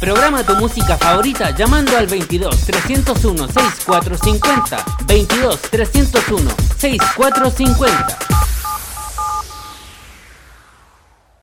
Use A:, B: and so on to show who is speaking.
A: Programa tu música favorita llamando al 22 301 6450. 22 301 6450.